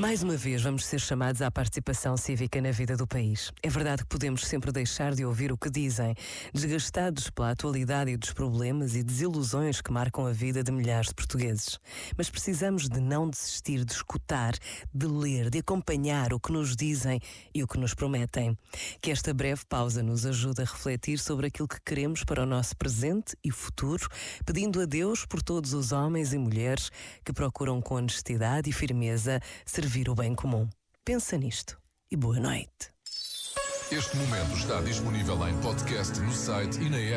Mais uma vez vamos ser chamados à participação cívica na vida do país. É verdade que podemos sempre deixar de ouvir o que dizem, desgastados pela atualidade e dos problemas e desilusões que marcam a vida de milhares de portugueses. Mas precisamos de não desistir de escutar, de ler, de acompanhar o que nos dizem e o que nos prometem. Que esta breve pausa nos ajude a refletir sobre aquilo que queremos para o nosso presente e futuro, pedindo a Deus por todos os homens e mulheres que procuram com honestidade e firmeza servir servir o bem comum. Pensa nisto e boa noite. Este momento está disponível em podcast no site e na app.